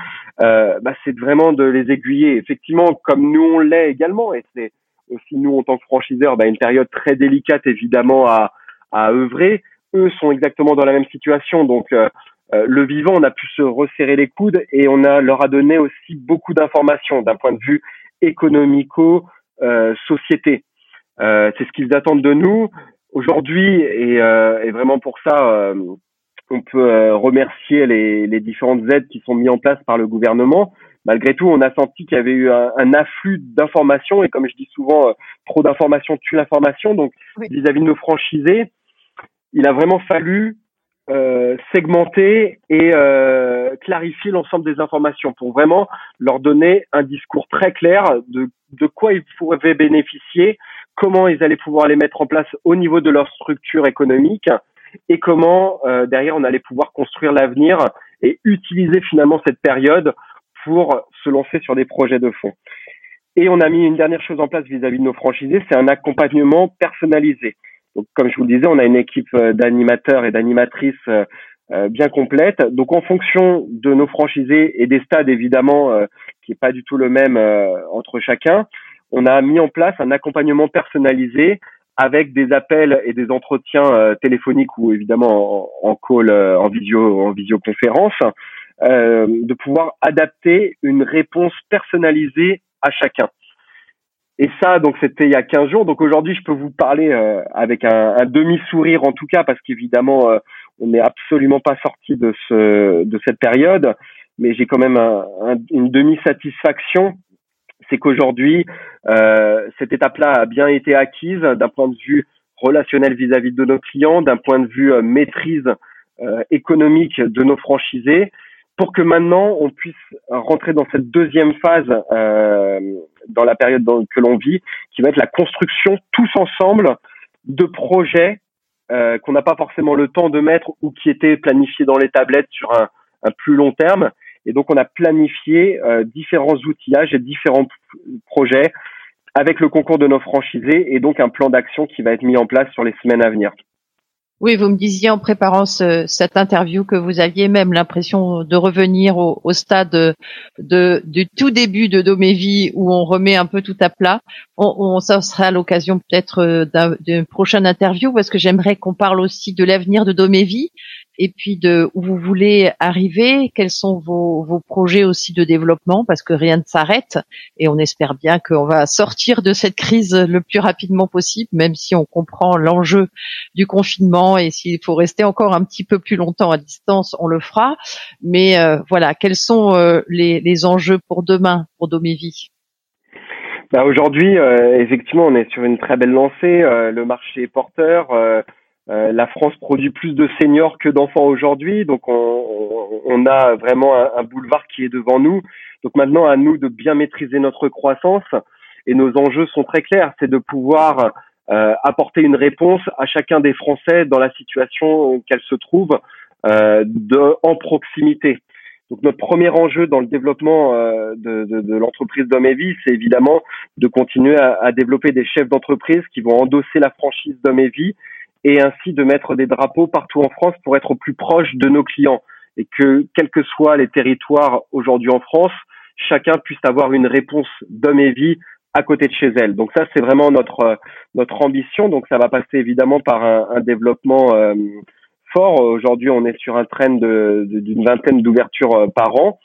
euh, bah, c'est vraiment de les aiguiller. Effectivement, comme nous on l'est également, et c'est aussi nous en tant que franchiseurs, bah, une période très délicate évidemment à, à œuvrer. Eux sont exactement dans la même situation, donc euh, euh, le vivant, on a pu se resserrer les coudes et on a leur a donné aussi beaucoup d'informations d'un point de vue économico euh. Euh, c'est ce qu'ils attendent de nous aujourd'hui et, et, vraiment pour ça on peut euh, remercier les, les, différentes aides qui sont mises en place par le gouvernement. Malgré tout, on a senti qu'il y avait eu un, afflux d'informations et comme je dis souvent, euh, trop d'informations tue l'information. Donc, vis-à-vis de nos franchisés, il a vraiment fallu euh, segmenter et euh, clarifier l'ensemble des informations pour vraiment leur donner un discours très clair de, de quoi ils pouvaient bénéficier, comment ils allaient pouvoir les mettre en place au niveau de leur structure économique et comment euh, derrière on allait pouvoir construire l'avenir et utiliser finalement cette période pour se lancer sur des projets de fonds. Et on a mis une dernière chose en place vis-à-vis de nos franchisés, c'est un accompagnement personnalisé. Donc, comme je vous le disais, on a une équipe euh, d'animateurs et d'animatrices euh, bien complète. Donc, en fonction de nos franchisés et des stades, évidemment, qui est pas du tout le même entre chacun, on a mis en place un accompagnement personnalisé avec des appels et des entretiens euh, téléphoniques ou évidemment en, call, euh, en visio, en visioconférence, euh, de pouvoir adapter une réponse personnalisée à chacun. Et ça, donc c'était il y a 15 jours. Donc aujourd'hui, je peux vous parler avec un, un demi-sourire en tout cas, parce qu'évidemment, on n'est absolument pas sorti de ce de cette période, mais j'ai quand même un, une demi-satisfaction c'est qu'aujourd'hui, euh, cette étape-là a bien été acquise d'un point de vue relationnel vis-à-vis de nos clients, d'un point de vue euh, maîtrise euh, économique de nos franchisés, pour que maintenant on puisse rentrer dans cette deuxième phase dans la période que l'on vit, qui va être la construction tous ensemble de projets qu'on n'a pas forcément le temps de mettre ou qui étaient planifiés dans les tablettes sur un plus long terme Et donc, on a planifié différents outillages et différents projets avec le concours de nos franchisés et donc un plan d'action qui va être mis en place sur les semaines à venir. Oui, vous me disiez en préparant cette interview que vous aviez même l'impression de revenir au, stade de, du tout début de Domévie où on remet un peu tout à plat. On, on ça sera l'occasion peut-être euh, d'une prochaine interview parce que j'aimerais qu'on parle aussi de l'avenir de Domévie et puis de où vous voulez arriver, quels sont vos, vos projets aussi de développement, parce que rien ne s'arrête et on espère bien qu'on va sortir de cette crise le plus rapidement possible, même si on comprend l'enjeu du confinement et s'il faut rester encore un petit peu plus longtemps à distance, on le fera. Mais euh, voilà, quels sont euh, les, les, enjeux pour demain pour Domévie? Bah Aujourd'hui, euh, effectivement, on est sur une très belle lancée. le marché est porteur euh, la France produit plus de seniors que d'enfants aujourd'hui, donc on, on, a vraiment un, boulevard qui est devant nous. Donc maintenant, à nous de bien maîtriser notre croissance. Et nos enjeux sont très clairs, c'est de pouvoir euh, apporter une réponse à chacun des Français dans la situation qu'elle se trouve euh, de, en proximité. Donc notre premier enjeu dans le développement euh, de, de, de l'entreprise Vie, c'est évidemment de continuer à, à développer des chefs d'entreprise qui vont endosser la franchise Vie et ainsi de mettre des drapeaux partout en France pour être au plus proche de nos clients et que, quels que soient les territoires aujourd'hui en France, chacun puisse avoir une réponse d'homme et vie à côté de chez elle. Donc ça, c'est vraiment notre notre ambition. Donc ça va passer évidemment par un, un développement euh, fort. Aujourd'hui, on est sur un train d'une vingtaine d'ouvertures euh, par an.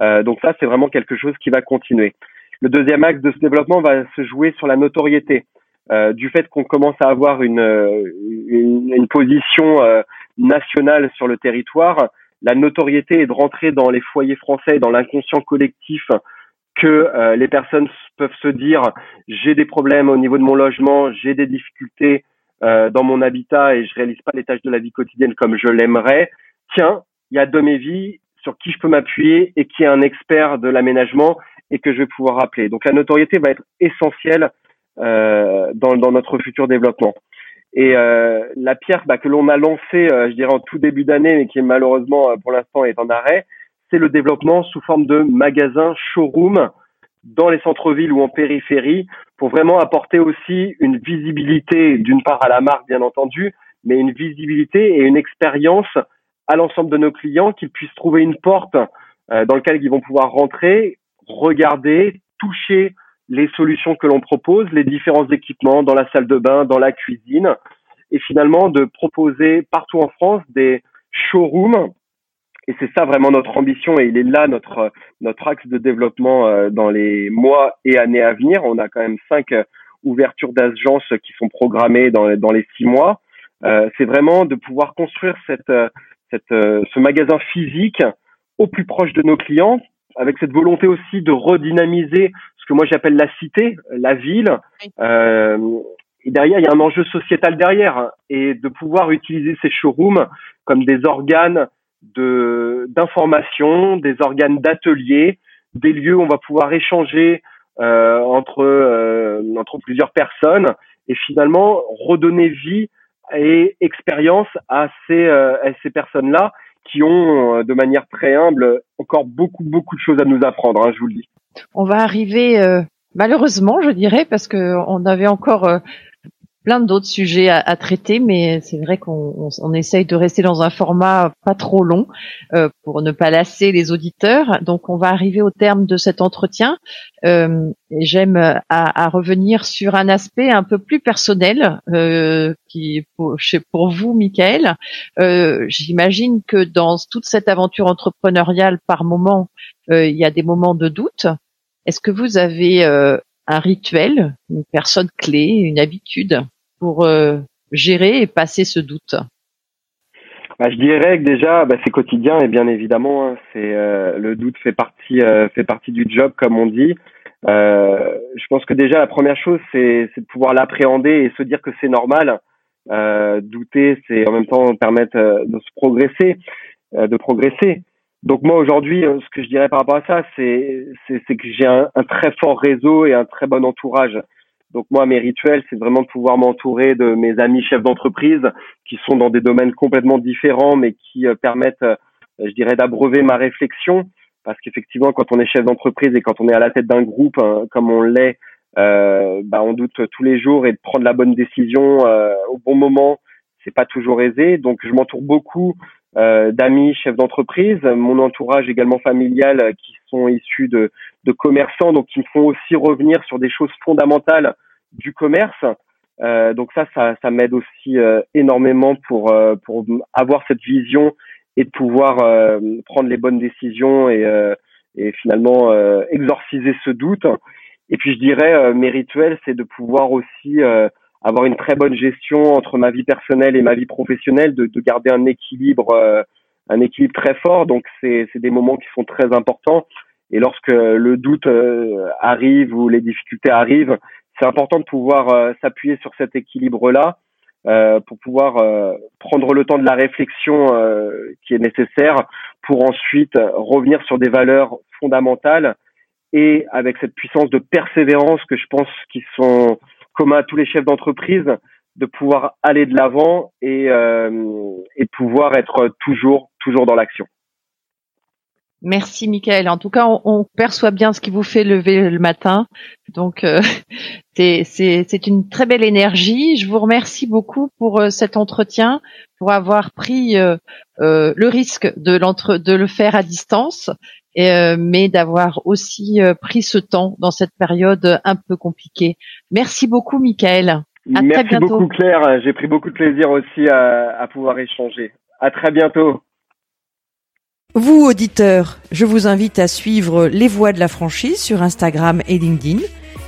Euh, donc ça, c'est vraiment quelque chose qui va continuer. Le deuxième axe de ce développement va se jouer sur la notoriété. Euh, du fait qu'on commence à avoir une, une, une position euh, nationale sur le territoire, la notoriété est de rentrer dans les foyers français, dans l'inconscient collectif, que euh, les personnes peuvent se dire j'ai des problèmes au niveau de mon logement, j'ai des difficultés dans mon habitat et je réalise pas les tâches de la vie quotidienne comme je l'aimerais. Tiens, il y a vies sur qui je peux m'appuyer et qui est un expert de l'aménagement et que je vais pouvoir appeler. Donc la notoriété va être essentielle euh, dans, dans, notre futur développement. Et euh, la pierre bah, que l'on a lancée, euh, je dirais en tout début d'année, mais qui malheureusement pour l'instant est en arrêt, c'est le développement sous forme de magasins, showroom dans les centres-villes ou en périphérie, pour vraiment apporter aussi une visibilité, d'une part à la marque bien entendu, mais une visibilité et une expérience à l'ensemble de nos clients, qu'ils puissent trouver une porte dans laquelle ils vont pouvoir rentrer, regarder, toucher les solutions que l'on propose, les différents équipements dans la salle de bain, dans la cuisine, et finalement de proposer partout en France des showrooms. Et c'est ça vraiment notre ambition, et il est là notre notre axe de développement euh, dans les mois et années à venir. On a quand même cinq euh, ouvertures d'agences qui sont programmées dans, dans les six mois. Euh, c'est vraiment de pouvoir construire cette, cette, ce magasin physique au plus proche de nos clients, avec cette volonté aussi de redynamiser que moi j'appelle la cité, la ville. Euh, et derrière, il y a un enjeu sociétal derrière et de pouvoir utiliser ces showrooms comme des organes de d'information, des organes d'atelier, des lieux où on va pouvoir échanger euh, entre euh, entre plusieurs personnes et finalement redonner vie et expérience à ces à ces personnes-là qui ont de manière très humble encore beaucoup beaucoup de choses à nous apprendre. Hein, je vous le dis. On va arriver euh, malheureusement, je dirais, parce que on avait encore euh, plein d'autres sujets à, traiter, mais c'est vrai qu'on on, essaye de rester dans un format pas trop long euh, pour ne pas lasser les auditeurs. Donc, on va arriver au terme de cet entretien. J'aime à, à, revenir sur un aspect un peu plus personnel qui pour, pour vous, Michael. J'imagine que dans toute cette aventure entrepreneuriale, par moment, il y a des moments de doute. Est-ce que vous avez euh, un rituel, une personne clé, une habitude pour euh, gérer et passer ce doute? Bah, je dirais que déjà, bah, c'est quotidien et bien évidemment, hein, c'est euh, le doute fait partie fait partie du job comme on dit. je pense que déjà la première chose, c'est de pouvoir l'appréhender et se dire que c'est normal. douter, c'est en même temps permettre de se progresser, de progresser. Donc moi aujourd'hui, euh, ce que je dirais par rapport à ça, c'est c'est que j'ai un, très fort réseau et un très bon entourage. Donc moi, mes rituels, c'est vraiment de pouvoir m'entourer de mes amis chefs d'entreprise qui sont dans des domaines complètement différents, mais qui euh, permettent, euh, je dirais, d'abreuver ma réflexion. parce qu'effectivement, quand on est chef d'entreprise et quand on est à la tête d'un groupe hein, comme on l'est, euh, bah, on doute tous les jours et de prendre la bonne décision euh, au bon moment, c'est pas toujours aisé. Donc, je m'entoure beaucoup d'amis chefs d'entreprise, mon entourage également familial euh, qui sont issus de, de, commerçants, donc qui me font aussi revenir sur des choses fondamentales du commerce. Euh, donc ça, ça, ça m'aide aussi euh, énormément pour pour avoir cette vision et de pouvoir prendre les bonnes décisions et, et finalement exorciser ce doute. Et puis je dirais mes rituels, c'est de pouvoir aussi avoir une très bonne gestion entre ma vie personnelle et ma vie professionnelle, de, de garder un équilibre, euh, un équilibre très fort. Donc c'est des moments qui sont très importants. Et lorsque le doute euh, arrive ou les difficultés arrivent, c'est important de pouvoir euh, s'appuyer sur cet équilibre-là pour pouvoir prendre le temps de la réflexion qui est nécessaire pour ensuite revenir sur des valeurs fondamentales et avec cette puissance de persévérance que je pense qui sont comme à tous les chefs d'entreprise, de pouvoir aller de l'avant et, euh, et pouvoir être toujours, toujours dans l'action. Merci Michael. En tout cas, on, perçoit bien ce qui vous fait lever le matin. Donc, euh, c'est une très belle énergie. Je vous remercie beaucoup pour euh, cet entretien, pour avoir pris euh, euh le risque de, de le faire à distance euh, mais d'avoir aussi euh, pris ce temps dans cette période un peu compliquée. Merci beaucoup, Michael. Merci beaucoup, Claire. J'ai pris beaucoup de plaisir aussi à, à pouvoir échanger. À très bientôt. Vous, auditeurs, je vous invite à suivre Les Voix de la franchise sur Instagram et LinkedIn